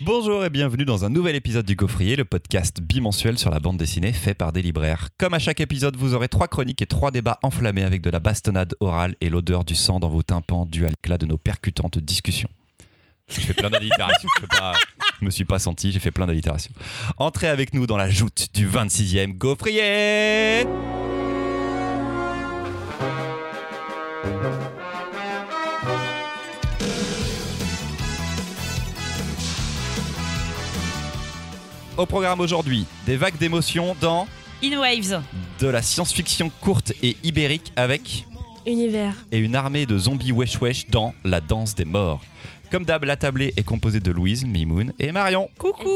Bonjour et bienvenue dans un nouvel épisode du Gaufrier, le podcast bimensuel sur la bande dessinée fait par des libraires. Comme à chaque épisode, vous aurez trois chroniques et trois débats enflammés avec de la bastonnade orale et l'odeur du sang dans vos tympans dû à l'éclat de nos percutantes discussions. Je fais plein d'allitérations, je, me suis pas senti, j'ai fait plein d'allitérations. Entrez avec nous dans la joute du 26e Gaufrier Au programme aujourd'hui, des vagues d'émotions dans In Waves. de la science-fiction courte et ibérique avec Univers. et une armée de zombies wesh wesh dans La danse des morts. Comme d'hab, la tablée est composée de Louise, Mimoun et Marion. Coucou.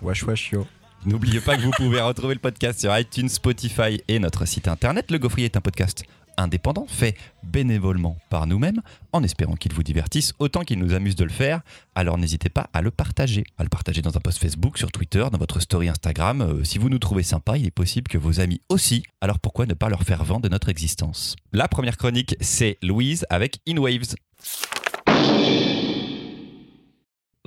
Wesh wesh yo. N'oubliez pas que vous pouvez retrouver le podcast sur iTunes, Spotify et notre site internet. Le Gaufrier est un podcast indépendant, fait bénévolement par nous-mêmes, en espérant qu'il vous divertisse autant qu'il nous amuse de le faire. Alors n'hésitez pas à le partager, à le partager dans un post Facebook, sur Twitter, dans votre story Instagram. Euh, si vous nous trouvez sympa, il est possible que vos amis aussi. Alors pourquoi ne pas leur faire vent de notre existence? La première chronique, c'est Louise avec In Waves.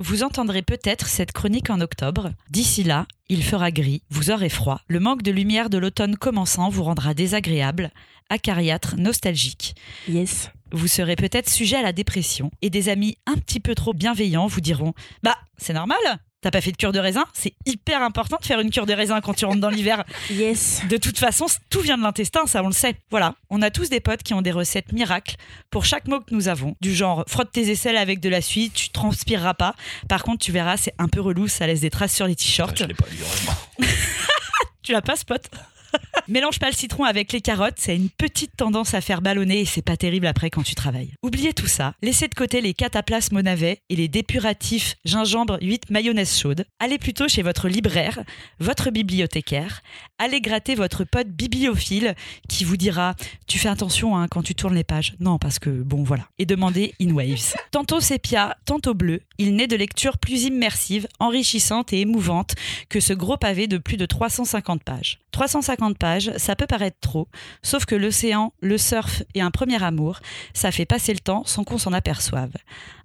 Vous entendrez peut-être cette chronique en octobre. D'ici là, il fera gris, vous aurez froid. Le manque de lumière de l'automne commençant vous rendra désagréable, acariâtre, nostalgique. Yes. Vous serez peut-être sujet à la dépression et des amis un petit peu trop bienveillants vous diront Bah, c'est normal, t'as pas fait de cure de raisin? C'est hyper important de faire une cure de raisin quand tu rentres dans l'hiver. Yes. De toute façon, tout vient de l'intestin, ça on le sait. Voilà, on a tous des potes qui ont des recettes miracles pour chaque mot que nous avons. Du genre, frotte tes aisselles avec de la suie, tu transpireras pas. Par contre, tu verras, c'est un peu relou, ça laisse des traces sur les t-shirts. pas heureusement. Tu la passes, pote? Mélange pas le citron avec les carottes, c'est une petite tendance à faire ballonner et c'est pas terrible après quand tu travailles. Oubliez tout ça, laissez de côté les cataplasmes au navet et les dépuratifs gingembre 8 mayonnaise chaude. Allez plutôt chez votre libraire, votre bibliothécaire, allez gratter votre pote bibliophile qui vous dira Tu fais attention hein, quand tu tournes les pages. Non, parce que bon, voilà. Et demandez In Waves. Tantôt sépia, tantôt bleu, il naît de lectures plus immersives, enrichissantes et émouvantes que ce gros pavé de plus de 350 pages. 350 pages, ça peut paraître trop, sauf que l'océan, le surf et un premier amour, ça fait passer le temps sans qu'on s'en aperçoive.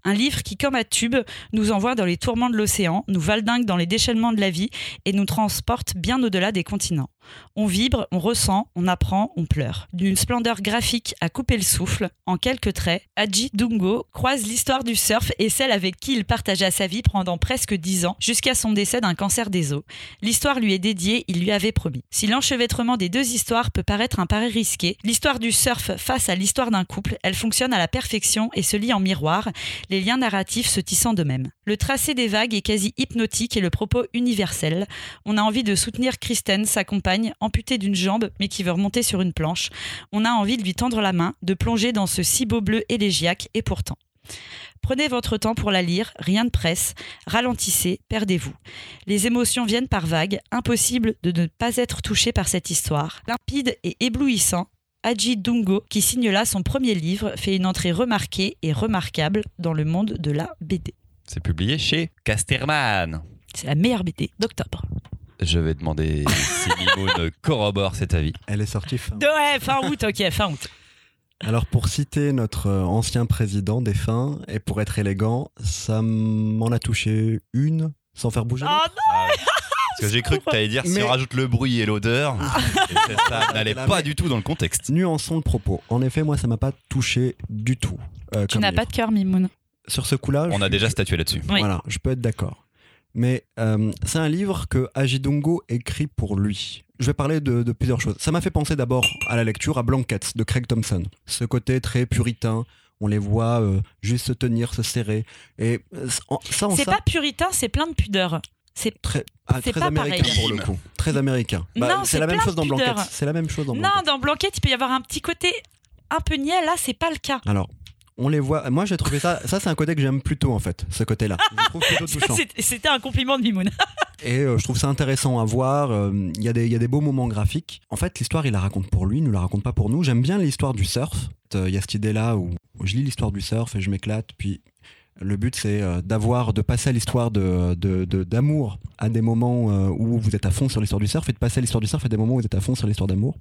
Un livre qui, comme à tube, nous envoie dans les tourments de l'océan, nous valdingue dans les déchaînements de la vie et nous transporte bien au-delà des continents. On vibre, on ressent, on apprend, on pleure. D'une splendeur graphique à couper le souffle, en quelques traits, Haji Dungo croise l'histoire du surf et celle avec qui il partagea sa vie pendant presque dix ans, jusqu'à son décès d'un cancer des os. L'histoire lui est dédiée, il lui avait promis. Si l'enchevêtrement des deux histoires peut paraître un pari risqué, l'histoire du surf face à l'histoire d'un couple, elle fonctionne à la perfection et se lie en miroir, les liens narratifs se tissant de même. Le tracé des vagues est quasi hypnotique et le propos universel. On a envie de soutenir Kristen, sa compagne, amputée d'une jambe mais qui veut remonter sur une planche. On a envie de lui tendre la main, de plonger dans ce si beau bleu élégiaque et pourtant. Prenez votre temps pour la lire, rien de presse, ralentissez, perdez-vous. Les émotions viennent par vagues, impossible de ne pas être touché par cette histoire. Limpide et éblouissant, Haji Dungo, qui signe là son premier livre, fait une entrée remarquée et remarquable dans le monde de la BD. C'est publié chez Casterman. C'est la meilleure BD d'octobre. Je vais demander si Mimoun corrobore cet avis. Elle est sortie fin. Ouais, fin août, ok, fin août. Alors pour citer notre euh, ancien président défunt et pour être élégant, ça m'en a touché une sans faire bouger. Oh non Parce que j'ai cru que tu allais dire si Mais- on rajoute le bruit et l'odeur, et ça, n'allait La pas mais- du tout dans le contexte. Nuançons le propos. En effet, moi, ça m'a pas touché du tout. euh, Tu n'as pas de cœur, Mimoun. Sur ce coup-là, On je- a déjà statué là-dessus. Oui. Voilà, je peux être d'accord. Mais euh, c'est un livre que Ajidongo écrit pour lui. Je vais parler de, de plusieurs choses. Ça m'a fait penser d'abord à la lecture à Blankets de Craig Thompson. Ce côté très puritain, on les voit euh, juste se tenir, se serrer. Et euh, ça, C'est ça, pas puritain, c'est plein de pudeur. C'est très, ah, c'est très pas américain pareil. pour le coup. Très américain. Bah, c'est la même chose dans. Blankets. C'est la même chose dans Non, dans Blanquette, il peut y avoir un petit côté un peu niais. Là, c'est pas le cas. Alors, on les voit. Moi, j'ai trouvé ça. Ça, c'est un côté que j'aime plutôt en fait. Ce côté-là. C'était un compliment de Mimoun. Et euh, je trouve ça intéressant à voir. euh, Il y, a des- il y a des beaux moments graphiques. En fait, l'histoire, il la raconte pour lui, il ne la raconte pas pour nous. J'aime bien l'histoire du surf. Euh, Il y a cette idée-là où je lis l'histoire du surf et je m'éclate. Puis le but, c'est euh, d'avoir, de passer à l'histoire de, de- de- d'amour à des moments euh, où vous êtes à fond sur l'histoire du surf et de passer à l'histoire du surf à des moments où vous êtes à fond sur l'histoire d'amour.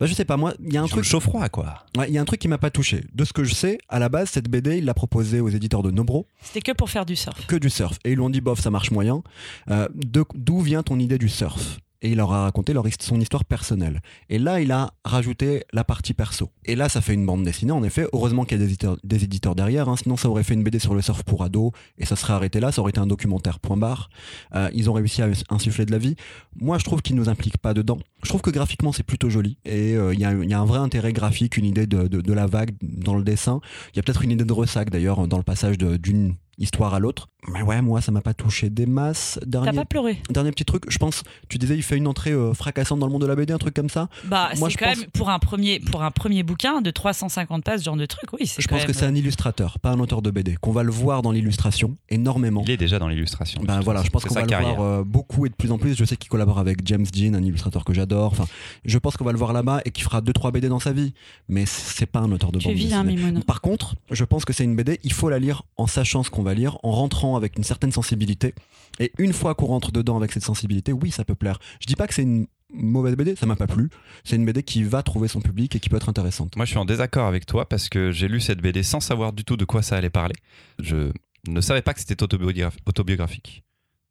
Bah, je sais pas, moi, il y a un truc. chaud-froid, quoi. ouais, Il y a un truc qui m'a pas touché. De ce que je sais, à la base, cette BD, il l'a proposée aux éditeurs de Nobro, C'était que pour faire du surf. que du surf. Et ils lui ont dit, bof, ça marche moyen. Euh, D'où vient ton idée du surf? Et il leur a raconté son histoire personnelle. Et là, il a rajouté la partie perso. Et là, ça fait une bande dessinée, en effet. Heureusement qu'il y a des éditeurs, derrière, hein, sinon ça aurait fait une BD sur le surf pour ados, et ça serait arrêté là, ça aurait été un documentaire, point barre. Euh, ils ont réussi à insuffler de la vie. Moi, je trouve qu'ils nous impliquent pas dedans. Je trouve que graphiquement, c'est plutôt joli, et euh, il y, a, un vrai intérêt graphique, une idée de, la vague dans le dessin. Il y a peut-être une idée de ressac, d'ailleurs, dans le passage d'une histoire à l'autre. Mais ouais, moi, ça m'a pas touché des masses. T'as Dernier, pas pleuré? Dernier petit truc, je pense, tu disais, il fait une entrée euh, fracassante dans le monde de la BD, un truc comme ça. Bah, Moi, c'est je quand pense- même pour un premier pour un premier bouquin de 350 pages, ce genre de truc. Oui, c'est Je quand pense que c'est un illustrateur, pas un auteur de BD, qu'on va le voir dans l'illustration énormément. Il est déjà dans l'illustration. Ben voilà, façon. je pense C'est qu'on va le carrière. voir euh, beaucoup et de plus en plus. Je sais qu'il collabore avec James Dean, un illustrateur que j'adore. Enfin, je pense qu'on va le voir là-bas et qu'il fera 2-3 BD dans sa vie. Mais c'est pas un auteur de dessinée. Mimoun. Par contre, je pense que c'est une BD, il faut la lire en sachant ce qu'on va lire, en rentrant avec une certaine sensibilité. Et une fois qu'on rentre dedans avec cette sensibilité, oui, ça peut plaire. Je dis pas que c'est une mauvaise BD, ça m'a pas plu. C'est une BD qui va trouver son public et qui peut être intéressante. Moi, je suis en désaccord avec toi parce que j'ai lu cette BD sans savoir du tout de quoi ça allait parler. Je ne savais pas que c'était autobiograph- autobiographique.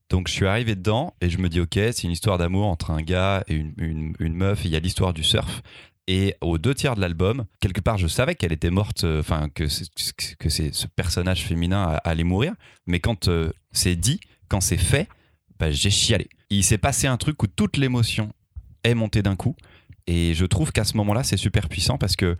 Donc, je suis arrivé dedans et je me dis, ok, c'est une histoire d'amour entre un gars et une, meuf. Il y a l'histoire du surf. Et aux deux tiers de l'album, quelque part, je savais qu'elle était morte, euh, enfin, que, ce personnage féminin allait mourir. Mais quand euh, c'est dit, quand c'est fait, bah, j'ai chialé. Il s'est passé un truc où toute l'émotion est montée d'un coup. Et je trouve qu'à ce moment-là, c'est super puissant parce que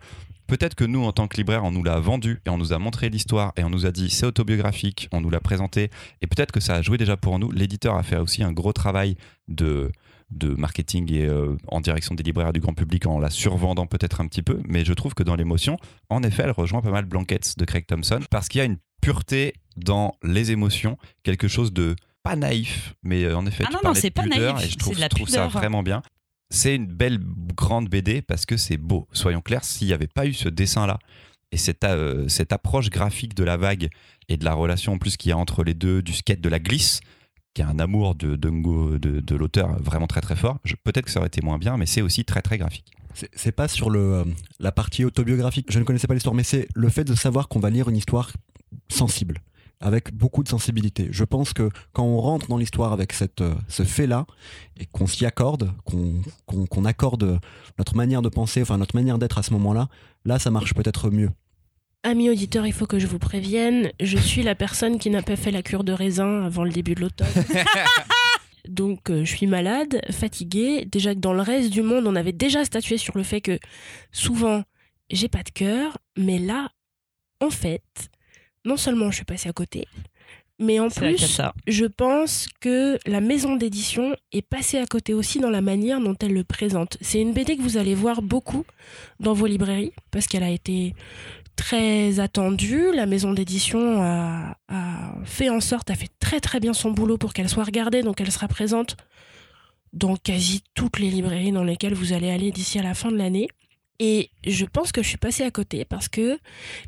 peut-être que nous, en tant que libraire, on nous l'a vendu et on nous a montré l'histoire et on nous a dit c'est autobiographique, on nous l'a présenté et peut-être que ça a joué déjà pour nous. L'éditeur a fait aussi un gros travail de de marketing et euh, en direction des libraires et du grand public en la survendant peut-être un petit peu, mais je trouve que dans l'émotion, en effet, elle rejoint pas mal Blankets de Craig Thompson parce qu'il y a une pureté dans les émotions, quelque chose de pas naïf, mais euh, en effet, Ah tu non, non, pas naïf, et je trouve, je trouve ça vraiment bien. C'est une belle grande BD parce que c'est beau. Soyons clairs, s'il n'y avait pas eu ce dessin-là et cette, euh, cette approche graphique de la vague et de la relation en plus qu'il y a entre les deux, du skate de la glisse, qui a un amour de, de, l'auteur vraiment très très fort, peut-être que ça aurait été moins bien, mais c'est aussi très très graphique. C'est- pas sur le, euh, la partie autobiographique. Je ne connaissais pas l'histoire, mais c'est le fait de savoir qu'on va lire une histoire sensible, avec beaucoup de sensibilité. Je pense que quand on rentre dans l'histoire avec cette, euh, ce fait-là, et qu'on s'y accorde, qu'on accorde notre manière de penser, enfin notre manière d'être à ce moment-là, là ça marche peut-être mieux. Amis auditeurs, il faut que je vous prévienne, je suis la personne qui n'a pas fait la cure de raisin avant le début de l'automne. Donc euh, je suis malade, fatiguée. Déjà que dans le reste du monde, on avait déjà statué sur le fait que souvent j'ai pas de cœur, mais là, en fait, non seulement je suis passée à côté, mais en plus, je pense que la maison d'édition est passée à côté aussi dans la manière dont elle le présente. C'est une BD que vous allez voir beaucoup dans vos librairies parce qu'elle a été très attendue. La maison d'édition a, fait en sorte, a fait très très bien son boulot pour qu'elle soit regardée, donc elle sera présente dans quasi toutes les librairies dans lesquelles vous allez aller d'ici à la fin de l'année. Et je pense que je suis passée à côté parce que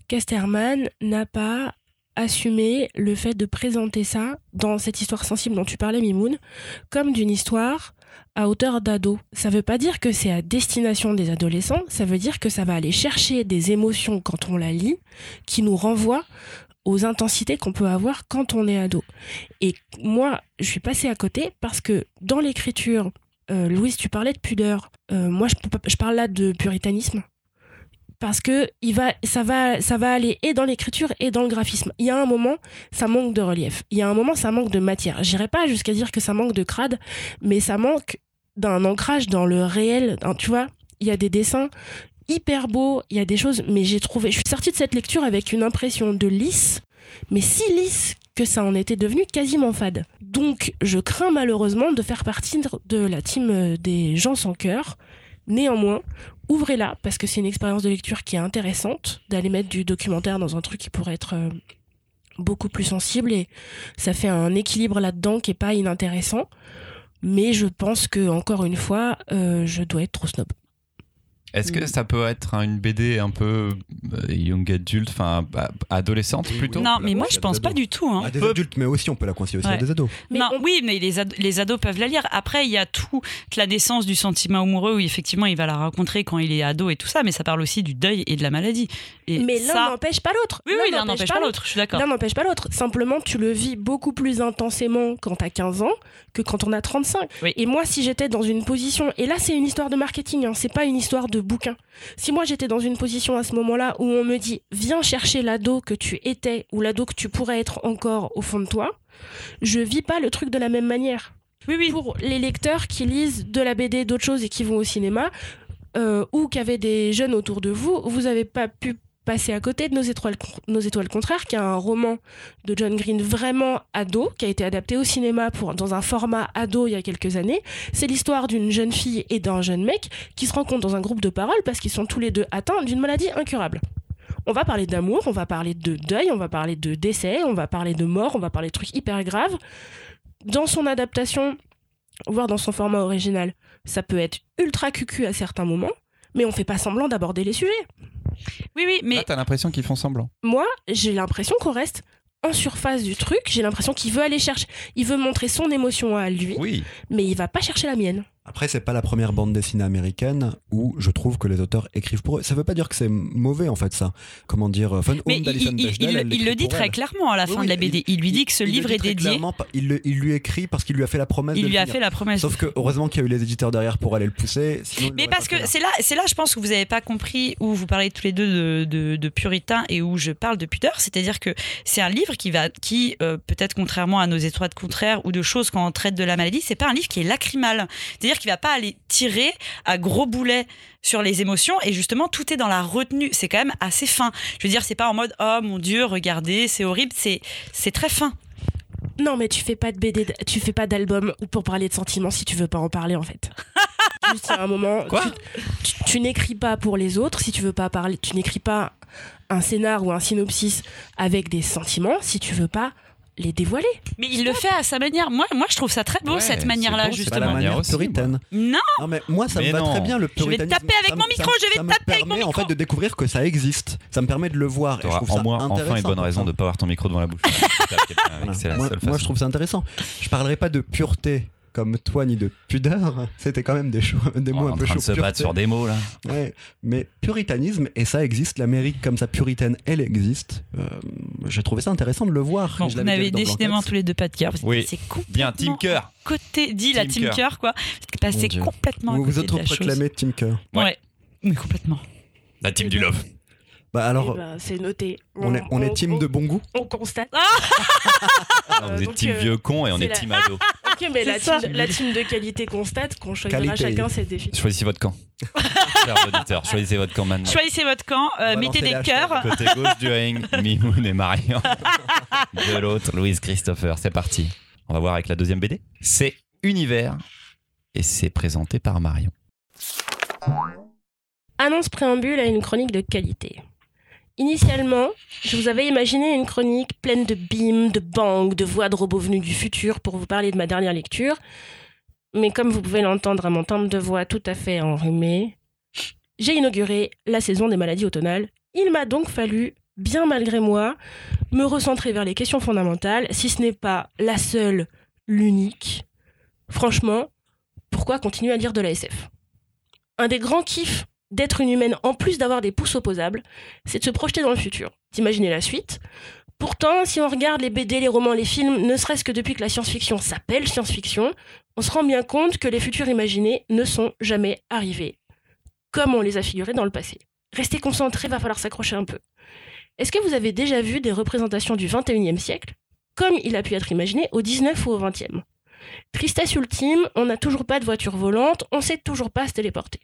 Casterman n'a pas assumé le fait de présenter ça dans cette histoire sensible dont tu parlais, Mimoun, comme d'une histoire à hauteur d'ado. Ça veut pas dire que c'est à destination des adolescents, ça veut dire que ça va aller chercher des émotions quand on la lit qui nous renvoient aux intensités qu'on peut avoir quand on est ado. Et moi, je suis passée à côté parce que dans l'écriture, euh, Louise, tu parlais de pudeur. Euh, moi, je, je parle là de puritanisme parce que il va, ça, va, ça va aller et dans l'écriture et dans le graphisme. Il y a un moment, ça manque de relief. Il y a un moment, ça manque de matière. J'irai pas jusqu'à dire que ça manque de crade, mais ça manque d'un ancrage dans le réel. Tu vois, il y a des dessins hyper beaux, il y a des choses, mais j'ai trouvé. Je suis sortie de cette lecture avec une impression de lisse, mais si lisse que ça en était devenu quasiment fade. Donc, je crains malheureusement de faire partie de la team euh, des gens sans cœur. Néanmoins, ouvrez-la parce que c'est une expérience de lecture qui est intéressante d'aller mettre du documentaire dans un truc qui pourrait être euh, beaucoup plus sensible et ça fait un équilibre là-dedans qui est pas inintéressant. Mais je pense que encore une fois, euh, je dois être trop snob. Est-ce que ça peut être une BD un peu euh, young adult, enfin bah, adolescente plutôt Non, mais moi je pense des pas du tout. hein. À des peut- adultes, mais aussi on peut la conseiller aussi à des ados. Mais non, on- oui, mais les, ad- les ados peuvent la lire. Après, il y a toute la naissance du sentiment amoureux où effectivement il va la rencontrer quand il est ado et tout ça, mais ça parle aussi du deuil et de la maladie. Et Mais l'un ça... n'empêche pas l'autre. Oui, oui, l'un n'empêche pas l'autre, je suis d'accord. L'un n'empêche pas l'autre. Simplement, tu le vis beaucoup plus intensément quand t'as 15 ans que quand on a 35. Oui. Et moi, si j'étais dans une position, et là, c'est une histoire de marketing, hein, c'est pas une histoire de bouquin. Si moi, j'étais dans une position à ce moment-là où on me dit, viens chercher l'ado que tu étais ou l'ado que tu pourrais être encore au fond de toi, je vis pas le truc de la même manière. Oui, oui. Pour les lecteurs qui lisent de la BD, d'autres choses et qui vont au cinéma, euh, ou qui avaient des jeunes autour de vous, vous n'avez pas pu passer à côté de nos étoiles, contraires, qui est un roman de John Green vraiment ado, qui a été adapté au cinéma dans un format ado il y a quelques années. C'est l'histoire d'une jeune fille et d'un jeune mec qui se rencontrent dans un groupe de parole parce qu'ils sont tous les deux atteints d'une maladie incurable. On va parler d'amour, on va parler de deuil, on va parler de décès, on va parler de mort, on va parler de trucs hyper graves. Dans son adaptation, voire dans son format original, ça peut être ultra cucu à certains moments, mais on fait pas semblant d'aborder les sujets. Oui, oui, mais Là, t'as l'impression qu'ils font semblant. Moi, j'ai l'impression qu'on reste en surface du truc, j'ai l'impression qu'il veut aller chercher, il veut montrer son émotion à lui, Oui. mais il va pas chercher la mienne. Après, c'est pas la première bande dessinée américaine où je trouve que les auteurs écrivent pour eux. Ça veut pas dire que c'est mauvais en fait, ça. Comment dire Fun mais Home il, il- Bechdel, il- le dit très elle. clairement à la fin Oui, de la BD. Il, lui dit que ce livre est dédié. Il, lui écrit parce qu'il lui a fait la promesse Il de lui le a finir. fait la promesse. Sauf que heureusement qu'il y a eu les éditeurs derrière pour aller le pousser. sinon, Mais parce que c'est là, c'est là, je pense que vous n'avez pas compris où vous parlez tous les deux de, de, de puritain et où je parle de pudeur. C'est-à-dire que c'est un livre qui va, qui euh, peut-être contrairement à nos étoiles contraires ou de choses quand on traite de la maladie, c'est pas un livre qui est lacrymal. C'est-à-dire qu'il va pas aller tirer à gros boulets sur les émotions et justement tout est dans la retenue. C'est quand même assez fin. Je veux dire, c'est pas en mode oh mon dieu, regardez, c'est horrible. C'est c'est très fin. Non, mais tu fais pas de BD, tu fais pas d'album pour parler de sentiments si tu veux pas en parler en fait. Juste à un moment, Quoi tu, tu- tu n'écris pas pour les autres si tu veux pas parler, tu n'écris pas un scénar ou un synopsis avec des sentiments si tu veux pas les dévoiler. Mais il le fait à sa manière. Moi, moi, je trouve ça très beau Ouais, cette manière-là, C'est pas la justement. manière aussi, puritaine. Non, Non mais moi ça Mais me va très bien le Je vais puritanisme. taper avec mon micro, ça je vais ça me taper avec mon permet en micro. fait de découvrir que ça existe. Ça me permet de le voir. et je trouve en ça moins enfin une bonne raison de pas avoir ton micro devant la bouche. Moi, moi, je trouve ça intéressant. Je parlerai pas de pureté comme toi ni de pudeur. C'était quand même des, des On mots est un en peu train chauds. de se battre sur des mots là. Ouais, mais puritanisme, et ça existe, l'Amérique comme ça puritaine, elle existe. Euh, J'ai trouvé ça intéressant de le voir. Bon, dit dans décidément tous les deux pas de cœur. Oui. C'est Bien, Team Cœur. côté dit la Team Cœur. Quoi. C'est Dieu. complètement à Vous vous chose. autoproclamez Team Cœur. Ouais. Ouais. Mais complètement. La team du love. Bah alors, Eh ben, c'est noté. on est, on est team on- de bon goût On constate. Non, vous êtes donc, team euh, vieux con et on est la- team ado. Mais la team, la team de qualité constate qu'on choisira Qualité. chacun ses défis. Choisissez votre camp. Chers auditeurs, choisissez votre camp maintenant. Choisissez votre camp, euh, mettez des cœurs. Côté gauche du ring, Mimoun et Marion. De l'autre, Louise Christopher. C'est parti. On va voir avec la deuxième BD. C'est Univers et c'est présenté par Marion. Annonce préambule à une chronique de qualité. Initialement, je vous avais imaginé une chronique pleine de bimes, de bangs, de voix de robots venus du futur pour vous parler de ma dernière lecture. Mais comme vous pouvez l'entendre à mon timbre de voix tout à fait enrhumé, j'ai inauguré la saison des maladies automnales. Il m'a donc fallu, bien malgré moi, me recentrer vers les questions fondamentales, si ce n'est pas la seule, l'unique. Franchement, pourquoi continuer à lire de la SF Un des grands kiffs d'être une humaine, en plus d'avoir des pouces opposables, c'est de se projeter dans le futur, d'imaginer la suite. Pourtant, si on regarde les BD, les romans, les films, ne serait-ce que depuis que la science-fiction s'appelle science-fiction, on se rend bien compte que les futurs imaginés ne sont jamais arrivés, comme on les a figurés dans le passé. Restez concentrés, va falloir s'accrocher un peu. Est-ce que vous avez déjà vu des représentations du 21e siècle, comme il a pu être imaginé au 19 ou au 20e Tristesse ultime, on n'a toujours pas de voiture volante, on sait toujours pas se téléporter.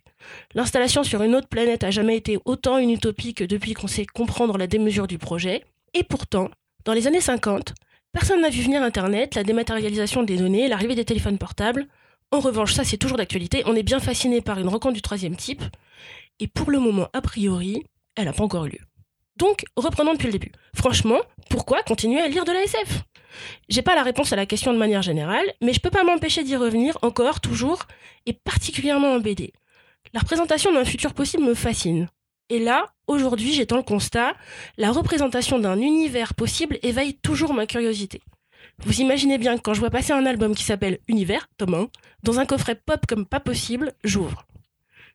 L'installation sur une autre planète a jamais été autant une utopie que depuis qu'on sait comprendre la démesure du projet. Et pourtant, dans les années 50, personne n'a vu venir Internet, la dématérialisation des données, l'arrivée des téléphones portables. En revanche, ça c'est toujours d'actualité, on est bien fasciné par une rencontre du troisième type. Et pour le moment, a priori, elle n'a pas encore eu lieu. Donc, reprenons depuis le début. Franchement, pourquoi continuer à lire de la SF J'ai pas la réponse à la question de manière générale, mais je peux pas m'empêcher d'y revenir encore, toujours, et particulièrement en BD. La représentation d'un futur possible me fascine. Et là, aujourd'hui, j'étends le constat, la représentation d'un univers possible éveille toujours ma curiosité. Vous imaginez bien que quand je vois passer un album qui s'appelle Univers, tome 1, dans un coffret pop comme pas possible, j'ouvre.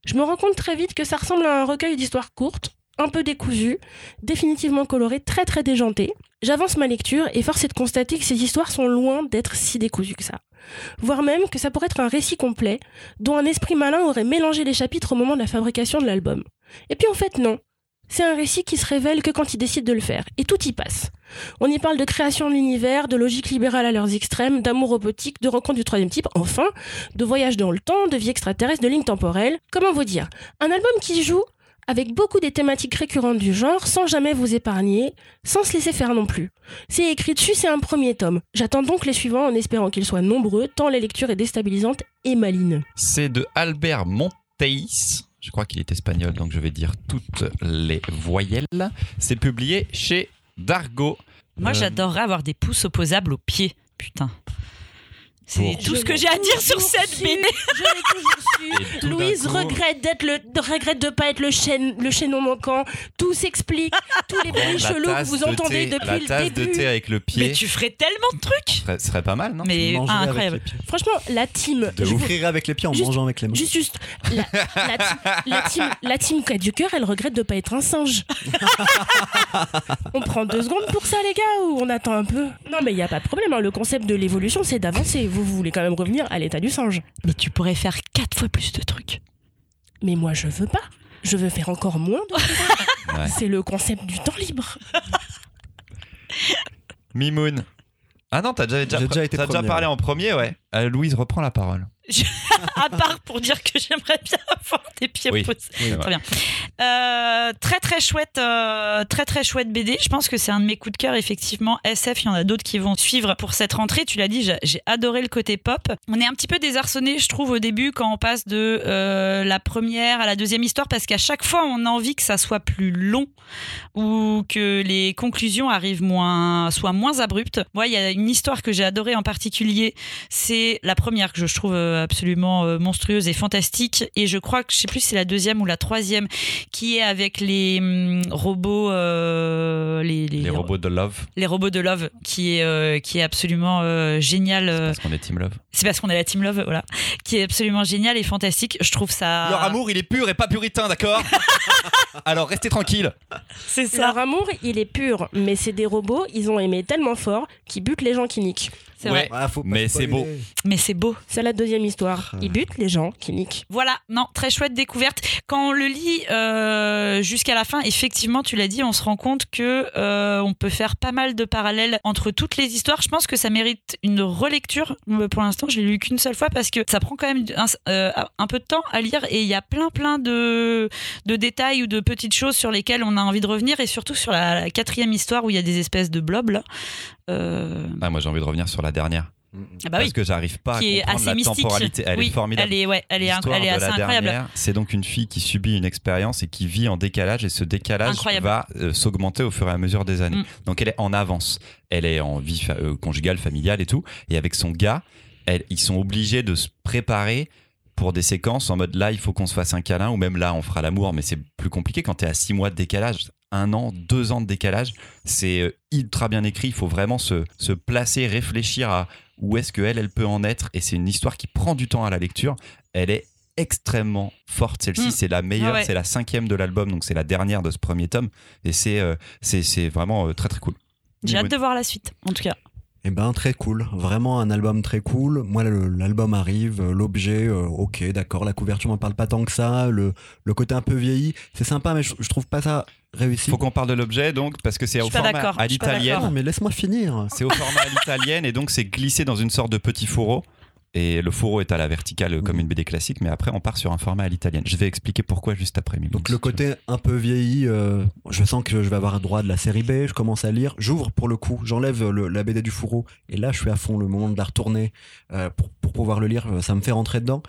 Je me rends compte très vite que ça ressemble à un recueil d'histoires courtes, un peu décousues, définitivement colorées, très très déjantées. J'avance ma lecture et force est de constater que ces histoires sont loin d'être si décousues que ça. Voire même que ça pourrait être un récit complet, dont un esprit malin aurait mélangé les chapitres au moment de la fabrication de l'album. Et puis en fait non. C'est un récit qui se révèle que quand il décide de le faire, et tout y passe. On y parle de création de l'univers, de logique libérale à leurs extrêmes, d'amour robotique, de rencontres du troisième type, enfin, de voyage dans le temps, de vie extraterrestre, de lignes temporelles. Comment vous dire? Un album qui joue avec beaucoup des thématiques récurrentes du genre, sans jamais vous épargner, sans se laisser faire non plus. C'est écrit dessus, c'est un premier tome. J'attends donc les suivants en espérant qu'ils soient nombreux, tant la lecture est déstabilisante et maline. C'est de Albert Monteis. Je crois qu'il est espagnol, donc je vais dire toutes les voyelles. C'est publié chez Dargo. Moi, Euh, j'adorerais avoir des pouces opposables aux pieds. Putain. C'est tout Je ce que j'ai à dire sur cette su, BD. Je l'ai toujours su. Louise regrette d'être le, de- regrette de pas être le chaîne, le chaînon manquant. Tout s'explique. Tous les bruits chelous que vous de entendez thé- depuis la le tasse début. de thé avec le Mais pied. tu ferais tellement de trucs. Ce serait, pas mal, non? Mais ah, avec incroyable. les pieds. Franchement, la team. De vous- J'ouvrirai avec les pieds en Juste- mangeant avec les mains. Juste, juste, la, la, ti- la team, la team Quai du cœur, elle regrette de pas être un singe. on prend deux secondes pour ça, les gars, ou on attend un peu? Non, mais il y a pas de problème. hein. Le concept de l'évolution, c'est d'avancer. Vous, vous voulez quand même revenir à l'état du singe. Mais tu pourrais faire quatre fois plus de trucs. Mais moi, je veux pas. Je veux faire encore moins. de trucs. Ouais. C'est le concept du temps libre. Mimoun. Ah non, t'as déjà, déjà, J'ai déjà été t'as déjà parlé en premier, ouais. Euh, Louise, reprends la parole. À part pour dire que j'aimerais bien avoir des pieds Oui. Très bien. Euh, très très chouette, euh, très très chouette BD. Je pense que c'est un de mes coups de cœur. Effectivement, SF, il y en a d'autres qui vont suivre pour cette rentrée. Tu l'as dit, j'ai- adoré le côté pop. On est un petit peu désarçonné, je trouve, au début quand on passe de euh, la première à la deuxième histoire, parce qu'à chaque fois, on a envie que ça soit plus long ou que les conclusions arrivent moins, soient moins abruptes. Moi, il y a une histoire que j'ai adorée en particulier. C'est la première que je trouve absolument euh, monstrueuse et fantastique. Et je crois que je sais plus si c'est la deuxième ou la troisième qui est avec les hum, robots, euh, les, les, Les robots de Love. les robots de Love, qui est euh, qui est absolument euh, génial. euh, Parce qu'on est Team Love. C'est parce qu'on est la team Love, voilà, qui est absolument génial et fantastique. Je trouve ça. Leur amour, il est pur et pas puritain, d'accord Alors restez tranquille. c'est ça. Leur amour, il est pur, mais c'est des robots, ils ont aimé tellement fort qu'ils butent les gens qui niquent. C'est Ouais. vrai. Ah, faut pas Mais c'est beau. Mais c'est beau. C'est la deuxième histoire. Ils butent les gens qui niquent. Voilà, non, très chouette découverte. Quand on le lit euh, jusqu'à la fin, effectivement, tu l'as dit, on se rend compte que euh, on peut faire pas mal de parallèles entre toutes les histoires. Je pense que ça mérite une relecture. Euh, Pour l'instant, je l'ai lu qu'une seule fois parce que ça prend quand même un, euh, un peu de temps à lire et il y a plein plein de, de détails ou de petites choses sur lesquelles on a envie de revenir et surtout sur la, quatrième histoire où il y a des espèces de blobs là. Ah, moi j'ai envie de revenir sur la dernière. Ah bah parce que j'arrive pas qui à est comprendre assez la mystique. temporalité. Elle oui, est formidable. Elle est, ouais, elle est, elle de la incroyable. c'est donc une fille qui subit une expérience et qui vit en décalage et ce décalage Incroyable. va euh, s'augmenter au fur et à mesure des années. Mm. Donc elle est en avance. Elle est en vie fa- euh, conjugale, familiale et tout. Et avec son gars, elle- ils sont obligés de se préparer pour des séquences en mode là il faut qu'on se fasse un câlin ou même là on fera l'amour mais c'est plus compliqué quand tu es à six mois de décalage un an, deux ans de décalage, c'est euh, ultra bien écrit. Il faut vraiment se, se placer, réfléchir à où est-ce qu'elle, elle peut en être? Et c'est une histoire qui prend du temps à la lecture. Elle est extrêmement forte. Celle-ci, Mm. c'est la meilleure, Ah ouais. c'est la cinquième de l'album, donc c'est la dernière de ce premier tome. Et c'est euh, c'est vraiment euh, très très cool. J'ai hâte de voir la suite, en tout cas. Eh ben très cool, vraiment un album très cool. Moi le- l'album arrive, euh, l'objet, euh, ok d'accord, la couverture m'en parle pas tant que ça, le, le côté un peu vieilli, c'est sympa mais je, je trouve pas ça réussi. Faut qu'on parle de l'objet donc parce que c'est au format à l'italienne. mais laisse-moi finir. C'est au format à l'italienne et donc c'est glissé dans une sorte de petit fourreau. Et le fourreau est à la verticale comme Mhm. une BD classique, mais après on part sur un format à l'italienne. Je vais expliquer pourquoi juste après. Mimine, Donc le côté un peu vieilli, euh, je sens que je vais avoir droit de la série B, je commence à lire, j'ouvre pour le coup, j'enlève la BD du fourreau et là je suis à fond le moment de la retourner euh, pour, pour pouvoir le lire, euh, ça me fait rentrer dedans.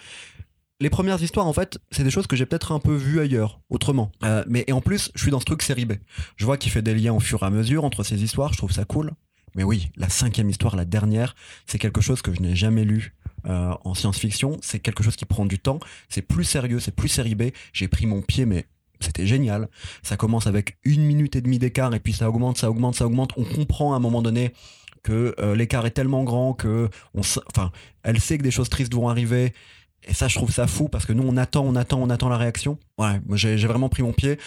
Les premières histoires en fait, c'est des choses que j'ai peut-être un peu vues ailleurs, autrement. Euh, mais et en plus, je suis dans ce truc série B. Je vois qu'il fait des liens au fur et à mesure entre ces histoires, je trouve ça cool. Mais oui, la cinquième histoire, la dernière, c'est quelque chose que je n'ai jamais lu euh, en science-fiction. C'est quelque chose qui prend du temps. C'est plus sérieux, c'est plus série B. J'ai pris mon pied, mais c'était génial. Ça commence avec une minute et demie d'écart et puis ça augmente, ça augmente, ça augmente. On comprend à un moment donné que euh, l'écart est tellement grand que enfin, elle sait que des choses tristes vont arriver. Et ça, je trouve ça fou parce que nous, on attend, on attend, on attend la réaction. Ouais, j'ai vraiment pris mon pied.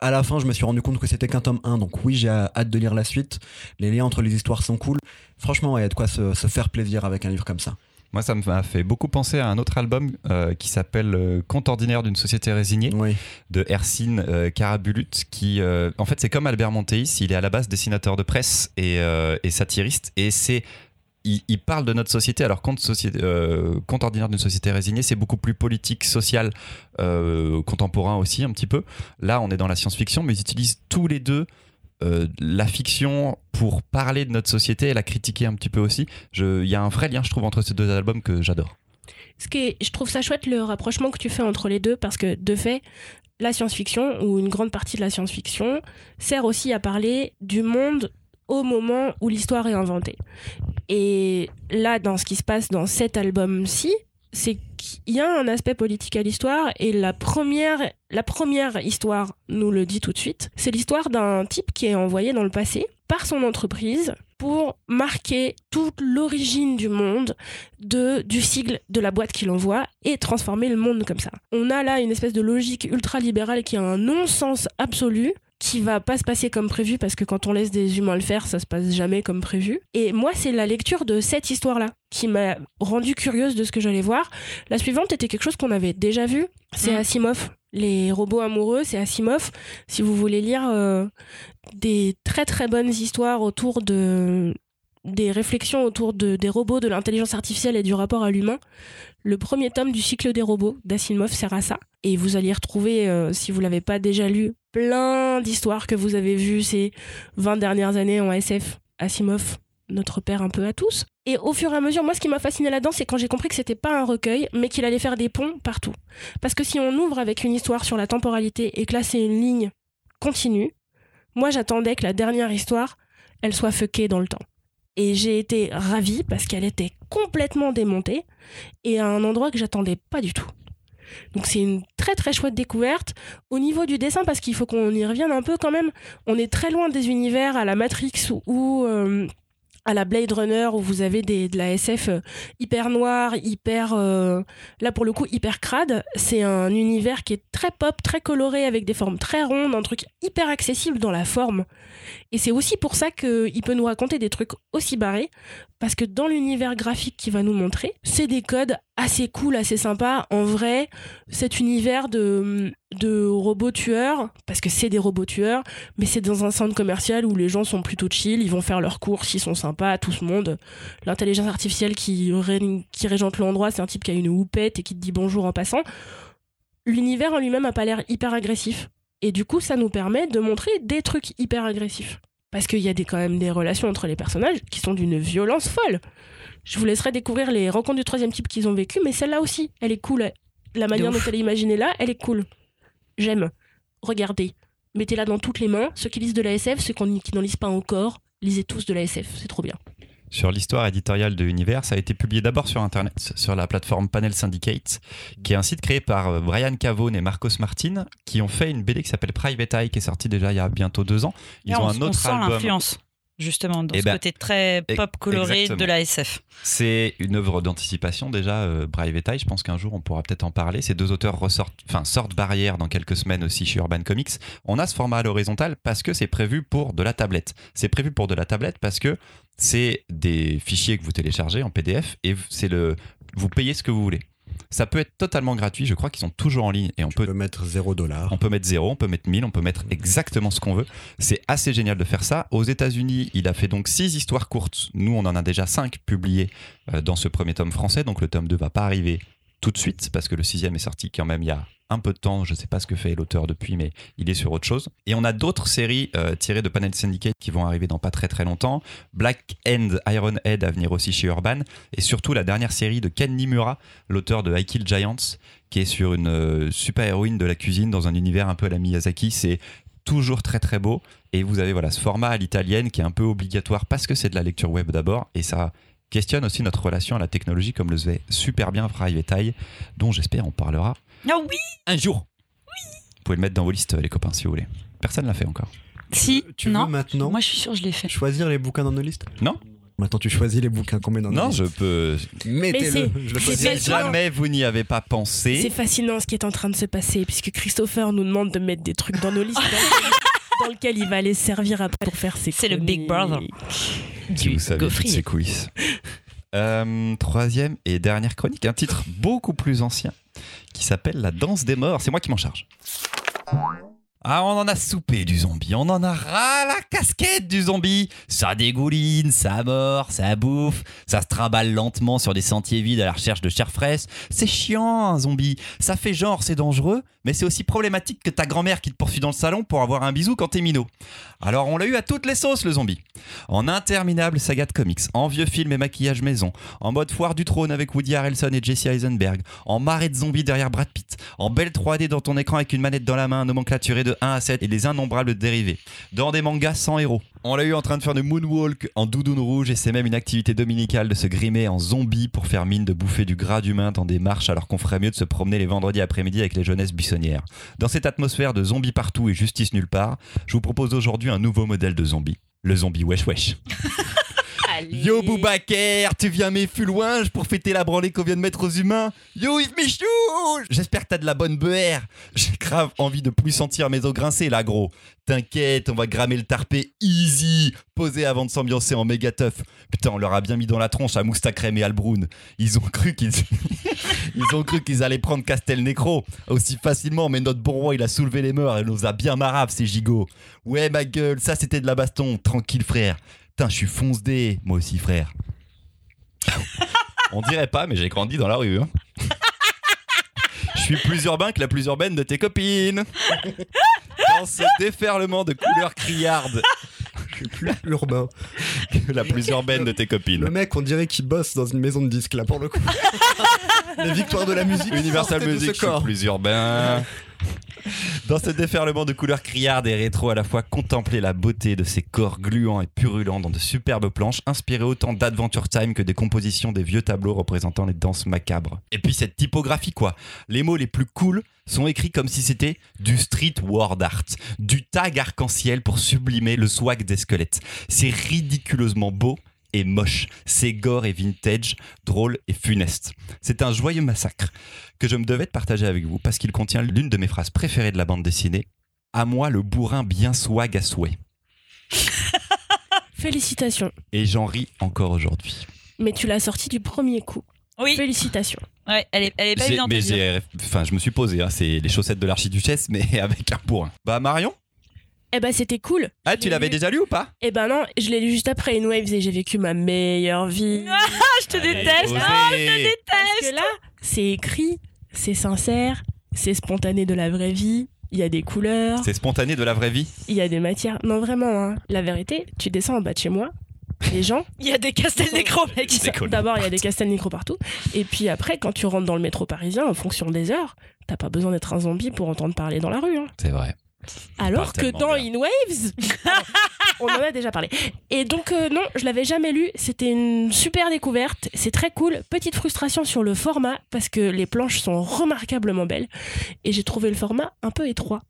À la fin, je me suis rendu compte que c'était qu'un tome 1. Donc oui, j'ai hâte de lire la suite. Les liens entre les histoires sont cool. Franchement, il y a de quoi se faire plaisir avec un livre comme ça. Moi, ça m'a fait beaucoup penser à un autre album euh, qui s'appelle euh, Conte ordinaire d'une société résignée Oui. de Hercine euh, Karabulut qui euh, en fait c'est comme Albert Monteis il est à la base dessinateur de presse et, et satiriste et c'est il, il parle de notre société alors société, euh, Conte ordinaire d'une société résignée c'est beaucoup plus politique social euh, contemporain aussi un petit peu là on est dans la science-fiction mais ils utilisent tous les deux euh, la fiction pour parler de notre société et la critiquer un petit peu aussi il y a un vrai lien je trouve entre ces deux albums que j'adore Ce qui je trouve ça chouette le rapprochement que tu fais entre les deux parce que de fait, la science-fiction ou une grande partie de la science-fiction sert aussi à parler du monde au moment où l'histoire est inventée. Et là, dans ce qui se passe dans cet album-ci, c'est qu'il y a un aspect politique à l'histoire et la première, la première histoire nous le dit tout de suite. C'est l'histoire d'un type qui est envoyé dans le passé par son entreprise pour marquer toute l'origine du monde de, du sigle de la boîte qu'il envoie et transformer le monde comme ça. On a là une espèce de logique ultra-libérale qui a un non-sens absolu qui va pas se passer comme prévu parce que quand on laisse des humains le faire, ça se passe jamais comme prévu. Et moi, c'est la lecture de cette histoire-là qui m'a rendue curieuse de ce que j'allais voir. La suivante était quelque chose qu'on avait déjà vu. C'est Mm. Asimov. Les robots amoureux, c'est Asimov. Si vous voulez lire euh, des très très bonnes histoires autour de des réflexions autour de, des robots, de l'intelligence artificielle et du rapport à l'humain. Le premier tome du cycle des robots d'Asimov sert à ça. Et vous allez retrouver, euh, si vous l'avez pas déjà lu, plein d'histoires que vous avez vues ces 20 dernières années en SF. Asimov, notre père un peu à tous. Et au fur et à mesure, moi, ce qui m'a fasciné là-dedans, c'est quand j'ai compris que c'était pas un recueil, mais qu'il allait faire des ponts partout. Parce que si on ouvre avec une histoire sur la temporalité et que là, c'est une ligne continue, moi, j'attendais que la dernière histoire, elle soit fuckée dans le temps. Et j'ai été ravie parce qu'elle était complètement démontée et à un endroit que j'attendais pas du tout. Donc c'est une très très chouette découverte. Au niveau du dessin, parce qu'il faut qu'on y revienne un peu quand même, on est très loin des univers à la Matrix ou, euh, à la Blade Runner où vous avez de la SF euh, hyper noire, hyper... euh, là pour le coup hyper crade. C'est un univers qui est très pop, très coloré, avec des formes très rondes, un truc hyper accessible dans la forme. Et c'est aussi pour ça qu'il peut nous raconter des trucs aussi barrés, parce que dans l'univers graphique qu'il va nous montrer, c'est des codes assez cool, assez sympas. En vrai, cet univers de, de robots tueurs, parce que c'est des robots tueurs, mais c'est dans un centre commercial où les gens sont plutôt chill, ils vont faire leurs courses, ils sont sympas, tout ce monde. L'intelligence artificielle qui, ré- qui régente l'endroit, c'est un type qui a une houppette et qui te dit bonjour en passant. L'univers en lui-même a pas l'air hyper agressif. Et du coup, ça nous permet de montrer des trucs hyper agressifs. Parce qu'il y a des, quand même des relations entre les personnages qui sont d'une violence folle. Je vous laisserai découvrir les rencontres du troisième type qu'ils ont vécues, mais celle-là aussi, elle est cool. La manière dont elle est imaginée là, elle est cool. J'aime. Regardez. Mettez-la dans toutes les mains. Ceux qui lisent de la SF, ceux qui n'en lisent pas encore, lisez tous de la SF. C'est trop bien. Sur l'histoire éditoriale de Univers. Ça a été publié d'abord sur Internet, sur la plateforme Panel Syndicate, qui est un site créé par euh, Brian Cavone et Marcos Martin, qui ont fait une BD qui s'appelle Private Eye, qui est sortie déjà il y a bientôt deux ans. Ils Là, ont on, un on autre sent album. Justement, dans Eh ce ben, côté très pop coloré exactement. de la SF. C'est une œuvre d'anticipation déjà, euh, Private Eye. Je pense qu'un jour on pourra peut-être en parler. Ces deux auteurs ressortent, enfin sortent barrière dans quelques semaines aussi chez Urban Comics. On a ce format à l'horizontale parce que c'est prévu pour de la tablette. C'est prévu pour de la tablette parce que c'est des fichiers que vous téléchargez en PDF et c'est le, vous payez ce que vous voulez. Ça peut être totalement gratuit. Je crois qu'ils sont toujours en ligne et on Tu peut mettre 0 dollar. on peut mettre 0, on peut mettre 1000, on peut mettre exactement ce qu'on veut. C'est assez génial de faire ça. Aux États-Unis, il a fait donc 6 histoires courtes. Nous, on en a déjà 5 publiées euh, dans ce premier tome français. Donc le tome 2 va pas arriver tout de suite parce que le sixième est sorti quand même il y a un peu de temps. Je sais pas ce que fait l'auteur depuis, mais il est sur autre chose. Et on a d'autres séries euh, tirées de Panel Syndicate qui vont arriver dans pas très très longtemps. Black End, Iron Head à venir aussi chez Urban. Et surtout la dernière série de Ken Nimura, l'auteur de I Kill Giants, qui est sur une euh, super héroïne de la cuisine dans un univers un peu à la Miyazaki. C'est toujours très très beau. Et vous avez voilà ce format à l'italienne qui est un peu obligatoire parce que c'est de la lecture web d'abord. Et ça questionne aussi notre relation à la technologie, comme le faisait super bien Fry Taille, dont j'espère on parlera Ah oui un jour. Vous pouvez le mettre dans vos listes, les copains, si vous voulez. Personne l'a fait encore. Si. Tu non. veux maintenant Moi, je suis sûre, je l'ai fait. choisir les bouquins dans nos listes? Non. Maintenant, tu choisis les bouquins qu'on met dans nos Non, listes. je peux. Mettez-le. c'est- Je le c'est choisis. Si fascinant. jamais vous n'y avez pas C'est pensé, fascinant ce qui est en train de se passer, puisque Christopher nous demande de mettre des trucs dans nos listes dans, lequel il va les servir après pour faire ses C'est le Big Brother. chroniques. Si vous savez toutes ces coulisses. Euh, troisième et dernière chronique, un titre beaucoup plus ancien qui s'appelle La danse des morts. C'est moi qui m'en charge. Ah, on en a soupé du zombie, on en a ras la casquette du zombie. Ça dégouline, ça mord, ça bouffe, ça se trimballe lentement sur des sentiers vides à la recherche de chair fraîche. C'est chiant un zombie. Ça fait genre c'est dangereux, mais c'est aussi problématique que ta grand-mère qui te poursuit dans le salon pour avoir un bisou quand t'es minot. Alors on l'a eu à toutes les sauces le zombie. En interminable saga de comics, en vieux films et maquillage maison, en mode foire du trône avec Woody Harrelson et Jesse Eisenberg, en marée de zombies derrière Brad Pitt, en belle 3D dans ton écran avec une manette dans la main, nomenclaturée de 1 à 7 et les innombrables dérivés, dans des mangas sans héros. On l'a eu en train de faire de moonwalk en doudoune rouge et c'est même une activité dominicale de se grimer en zombie pour faire mine de bouffer du gras d'humain dans des marches alors qu'on ferait mieux de se promener les vendredis après-midi avec les jeunesses buissonnières. Dans cette atmosphère de zombies partout et justice nulle part, je vous propose aujourd'hui un nouveau modèle de zombie. Le zombie wesh wesh. Yo Boubacar, tu viens mes loin pour fêter la branlée qu'on vient de mettre aux humains. Yo Yves Michou J'espère que t'as de la bonne beurre J'ai grave envie de plus sentir mes os grincer là gros. T'inquiète, on va grammer le tarpé easy Posé avant de s'ambiancer en méga teuf. Putain, on leur a bien mis dans la tronche à Moustakrem et Albroun. Ils ont cru qu'ils... Ils ont cru qu'ils allaient prendre Castelnecro aussi facilement, mais notre bon roi il a soulevé les mœurs et nous a bien marave ces gigots. Ouais ma gueule, ça c'était de la baston, tranquille frère. Putain, je suis fonce-dé, moi aussi frère. On dirait pas, mais j'ai grandi dans la rue. hein. Je suis plus urbain que la plus urbaine de tes copines. Dans ce déferlement de couleurs criardes Je suis plus urbain. que la plus urbaine de tes Le copines. mec, on dirait qu'il bosse dans une maison de disques là pour le coup. Les victoires de la musique. Universal sortaient de Music, ce je suis corps. plus urbain. Dans ce déferlement de couleurs criardes et rétro, à la fois contempler la beauté de ces corps gluants et purulents dans de superbes planches, inspirées autant d'Adventure Time que des compositions des vieux tableaux représentant les danses macabres. Et puis cette typographie, quoi. Les mots les plus cool sont écrits comme si c'était du street word art, du tag arc-en-ciel pour sublimer le swag des squelettes. C'est ridiculeusement beau et moche. C'est gore et vintage, drôle et funeste. C'est un joyeux massacre que je me devais de partager avec vous parce qu'il contient l'une de mes phrases préférées de la bande dessinée. À moi le bourrin bien swag à souhait. Félicitations. Et j'en ris encore aujourd'hui. Mais tu l'as sorti du premier coup. Oui, Félicitations. ouais, elle est, elle est pas évidente. mais enfin, je me suis posé. hein, c'est les chaussettes de l'archiduchesse, mais avec un bourrin. Bah Marion, Eh ben c'était cool. ah tu l'avais déjà lu ou pas? Eh ben non, je l'ai lu juste après In Waves et j'ai vécu ma meilleure vie. Ah, je te déteste. Ah, je te Parce déteste. que là, c'est écrit, c'est sincère, c'est spontané de la vraie vie. Il y a des couleurs, C'est spontané de la vraie vie. il y a des matières. Non, vraiment, hein. la vérité, tu descends en bas de chez moi, les gens, Il y a des Castelnecro, mec. C'est cool. d'abord, il y a des Castelnecro partout. Et puis après, quand tu rentres dans le métro parisien, en fonction des heures, t'as pas besoin d'être un zombie pour entendre parler dans la rue. hein. C'est vrai. Alors que dans bien. In Waves, on en a déjà parlé. Et donc, euh, non, je l'avais jamais lu. C'était une super découverte. C'est très cool. Petite frustration sur le format parce que les planches sont remarquablement belles. Et j'ai trouvé le format un peu étroit.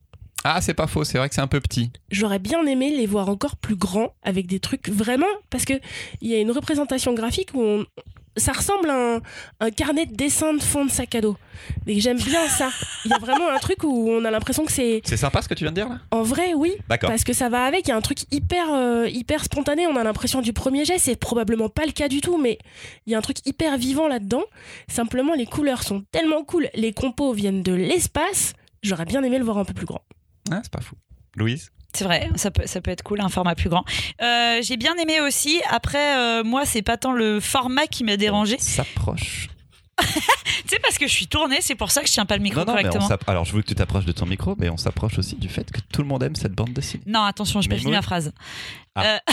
Ah c'est pas faux, c'est vrai que c'est un peu petit. J'aurais bien aimé les voir encore plus grands avec des trucs vraiment. Parce qu'il y a une représentation graphique où on- ça ressemble à un, un carnet de dessin de fond de sac à dos. Et j'aime bien ça. Il y a vraiment un truc où on a l'impression que c'est. C'est sympa ce que tu viens de dire là? En vrai, oui. D'accord. Parce que ça va avec, il y a un truc hyper, euh, hyper spontané, on a l'impression du premier jet, c'est probablement pas le cas du tout, mais il y a un truc hyper vivant là-dedans. Simplement, les couleurs sont tellement cool, les compos viennent de l'espace, j'aurais bien aimé le voir un peu plus grand. Ah, c'est pas fou. Louise? C'est vrai, ça peut, être cool, un format plus grand. Euh, j'ai bien aimé aussi. Après, euh, moi, c'est pas tant le format qui m'a dérangé. S'approche. Tu sais, parce que je suis tournée, c'est pour ça que je tiens pas le micro Non, non, mais on correctement. alors je veux que tu t'approches de ton micro, mais on s'approche aussi du fait que tout le monde aime cette bande dessinée. Non, attention, je Mais pas fini moi- ma phrase. Ah. Euh,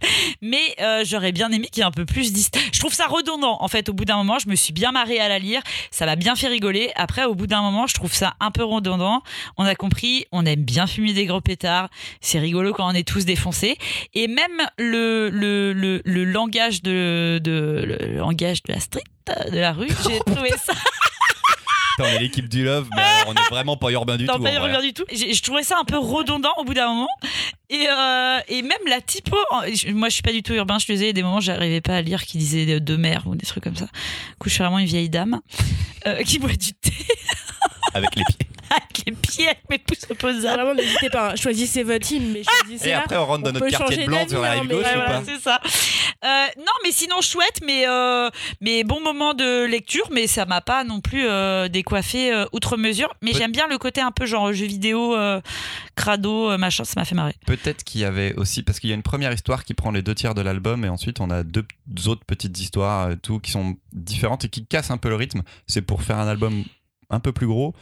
mais euh, j'aurais bien aimé qu'il y ait un peu plus d'histoire. Je trouve ça redondant. En fait, au bout d'un moment, je me suis bien marrée à la lire. Ça m'a bien fait rigoler. Après, au bout d'un moment, je trouve ça un peu redondant. On a compris, on aime bien fumer des gros pétards. C'est rigolo quand on est tous défoncés. Et même le, le, le, le langage de, de le langage de la street, de la rue, j'ai trouvé ça on est l'équipe du Love, mais on est vraiment pas urbain du non, tout. pas rien du tout. Je trouvais ça un peu redondant au bout d'un moment. Et, euh, et même la typo, moi je suis pas du tout urbain, je te disais, des moments j'arrivais pas à lire qui disait de, de mer ou des trucs comme ça. Du coup, je suis vraiment une vieille dame euh, qui boit du thé Avec les pieds. avec les pieds, avec mes pouces opposables. Vraiment, n'hésitez pas. hein. Choisissez votre team, mais choisissez Et après, on rentre dans On notre quartier changer de blanc sur la hein, rive mais gauche ouais, ou voilà, pas C'est ça. Euh, non, mais sinon chouette, mais euh, mais bon moment de lecture, mais ça m'a pas non plus euh, décoiffé euh, outre mesure. Mais j'aime bien le côté un peu genre jeu vidéo, euh, crado, euh, machin, ça m'a fait marrer. Peut-être qu'il y avait aussi, parce qu'il y a une première histoire qui prend les deux tiers de l'album, et ensuite on a deux autres petites histoires, tout, qui sont différentes et qui cassent un peu le rythme. C'est pour faire un album un peu plus gros.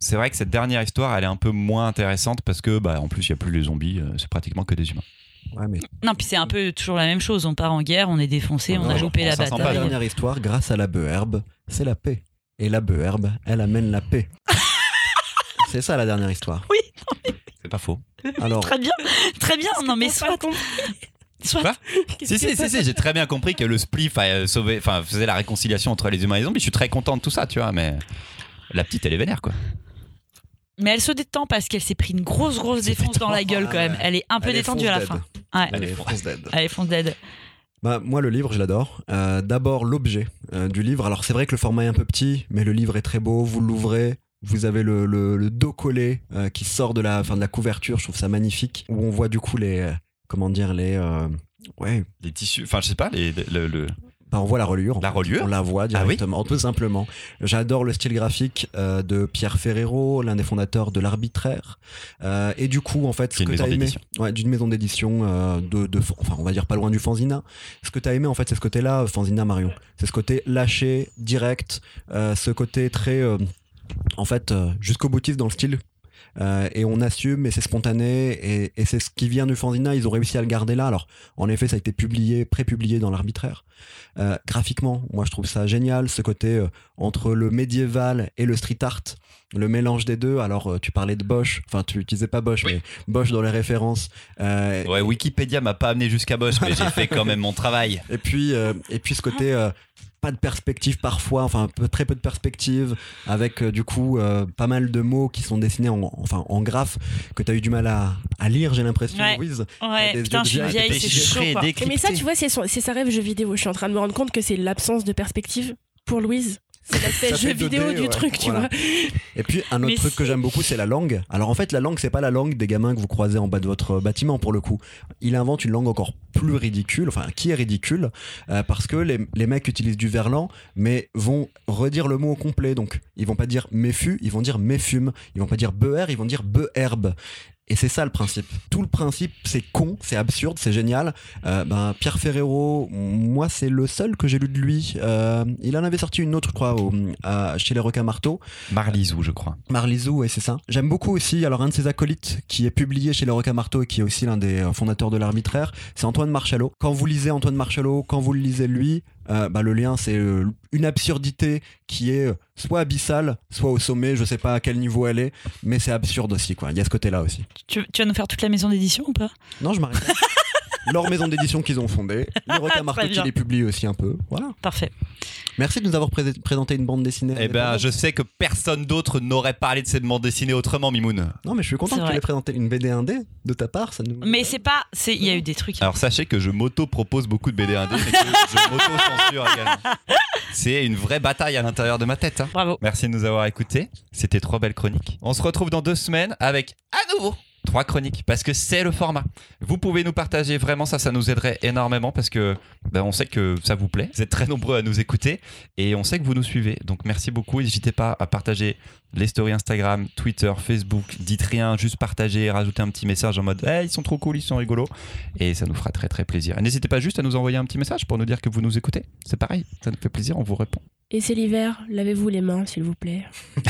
C'est vrai que cette dernière histoire, elle est un peu moins intéressante parce que, bah, en plus, il n'y a plus les zombies, euh, c'est pratiquement que des humains. Ouais, mais Non, puis c'est un peu toujours la même chose. On part en guerre, on est défoncé, Ah on non, a loupé la pas la bataille. dernière histoire, grâce à la beherbe, c'est la paix. Et la beherbe, elle amène la paix. c'est ça la dernière histoire. C'est pas faux. Alors, Très bien, très bien. Non, mais soit, soit. Quoi Si, si, si, si, j'ai très bien compris que le spliff a euh, sauvé, enfin, faisait la réconciliation entre les humains et les zombies. Je suis très content de tout ça, tu vois, mais la petite, elle est vénère, quoi. Mais elle se détend parce qu'elle s'est pris une grosse, grosse défonce dans la gueule quand même. Elle est un peu Elle détendue à la fonce fin. Ouais. elle est France dead. Allez, fonce dead. Bah, moi, le livre, je l'adore. Euh, D'abord, l'objet euh, du livre. Alors, c'est vrai que le format est un peu petit, mais le livre est très beau. Vous l'ouvrez. Vous avez le, le- le dos collé euh, qui sort de la, fin, de la couverture. Je trouve ça magnifique. Où on voit du coup les. euh, comment dire Les. euh, ouais. Les tissus, enfin, je sais pas, les, le, le- Bah, on voit la reliure. La reliure On la voit Ah oui directement, tout simplement. J'adore le style graphique euh, de Pierre Ferrero, l'un des fondateurs de l'Arbitraire. Euh, et du coup, en fait, ce que tu as aimé, ouais, d'une maison d'édition, euh, de, de, enfin, on va dire pas loin du Fanzina. Ce que tu as aimé, en fait, c'est ce côté-là, Fanzina Marion. C'est ce côté lâché, direct, ce côté très, en fait, jusqu'au boutiste dans le style. Euh, et on assume, mais c'est spontané, et, et c'est ce qui vient du Fanzina. Ils ont réussi à le garder là. Alors, en effet, ça a été publié, pré-publié dans l'arbitraire. Euh, graphiquement, moi je trouve ça génial, ce côté euh, entre le médiéval et le street art, le mélange des deux. Alors tu parlais de Bosch, enfin tu utilisais pas Bosch, Oui. mais Bosch dans les références. Ouais, Wikipédia m'a pas amené jusqu'à Bosch, mais j'ai fait quand même mon travail. et puis et puis ce côté pas de perspective parfois, enfin peu- très peu de perspective, avec euh, du coup euh, pas mal de mots qui sont dessinés en, enfin en graphe que tu as eu du mal à, à lire, j'ai l'impression, Ouais. Louise. Ouais, putain, je suis vieille, c'est chaud quoi. Mais ça, tu vois, c'est son- c'est sa rêve jeu vidéo. Je suis en train de me rendre compte que c'est l'absence de perspective pour Louise. C'est l'aspect jeu fait 2D, vidéo du ouais. truc, tu Voilà. vois. Et puis un autre Mais truc que j'aime beaucoup, c'est la langue. Alors en fait, la langue, c'est pas la langue des gamins que vous croisez en bas de votre bâtiment pour le coup. Il invente une langue encore plus ridicule, enfin qui est ridicule, euh, parce que les, les mecs utilisent du verlan, mais vont redire le mot au complet. Donc ils vont pas dire méfu, ils vont dire méfume. Ils vont pas dire beher, ils vont dire beherbe. Et c'est ça le principe. Tout le principe, c'est con, c'est absurde, c'est génial. Euh, ben, Pierre Ferrero, moi, c'est le seul que j'ai lu de lui. Euh, il en avait sorti une autre, je crois, au- à- chez les requins marteaux. Marlisou, je crois. Marlizou, ouais, c'est ça. J'aime beaucoup aussi, alors un de ses acolytes qui est publié chez les requins marteaux et qui est aussi l'un des euh, fondateurs de l'arbitraire, c'est Antoine Marchalot. Quand vous lisez Antoine Marchalot, quand vous le lisez lui, euh, bah, le lien c'est euh, une absurdité qui est euh, soit abyssale, soit au sommet, je sais pas à quel niveau elle est, mais c'est absurde aussi, quoi. Il y a ce côté-là aussi. Tu, tu vas nous faire toute la maison d'édition ou pas? Non, je m'arrête. Leur maison d'édition qu'ils ont fondée, les requins qui les publient aussi un peu. Voilà. Parfait. Merci de nous avoir pré- présenté une bande dessinée. Eh ben, je sais que personne d'autre n'aurait parlé de cette bande dessinée autrement, Mimoun. Non, mais je suis content que tu aies présenté une BD indé de ta part. Ça nous... Mais c'est pas. c'est- Il y a eu des trucs. Alors sachez que je m'auto-propose beaucoup de BD indés, mais que je m'auto-censure également. C'est une vraie bataille à l'intérieur de ma tête. hein. Bravo. Merci de nous avoir écoutés. C'était trois belles chroniques. On se retrouve dans deux semaines avec à nouveau trois chroniques parce que c'est le format. Vous pouvez nous partager vraiment ça, ça nous aiderait énormément parce que ben, on sait que ça vous plaît. Vous êtes très nombreux à nous écouter et on sait que vous nous suivez. Donc merci beaucoup. N'hésitez pas à partager les stories Instagram, Twitter, Facebook. Dites rien, juste partagez, rajoutez un petit message en mode hey, ils sont trop cool, ils sont rigolos et ça nous fera très très plaisir. Et N'hésitez pas juste à nous envoyer un petit message pour nous dire que vous nous écoutez. C'est pareil, ça nous fait plaisir, on vous répond. Et c'est l'hiver, lavez-vous les mains, s'il vous plaît.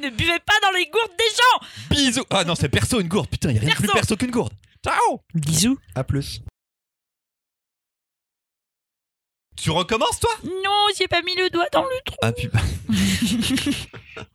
Ne buvez pas dans les gourdes des gens Bisous Ah non, c'est perso une gourde. Putain, il a rien de plus Perso. perso qu'une gourde. Ciao Bisous. À plus. Tu recommences, toi? Non, j'ai pas mis le doigt dans le trou. Ah putain.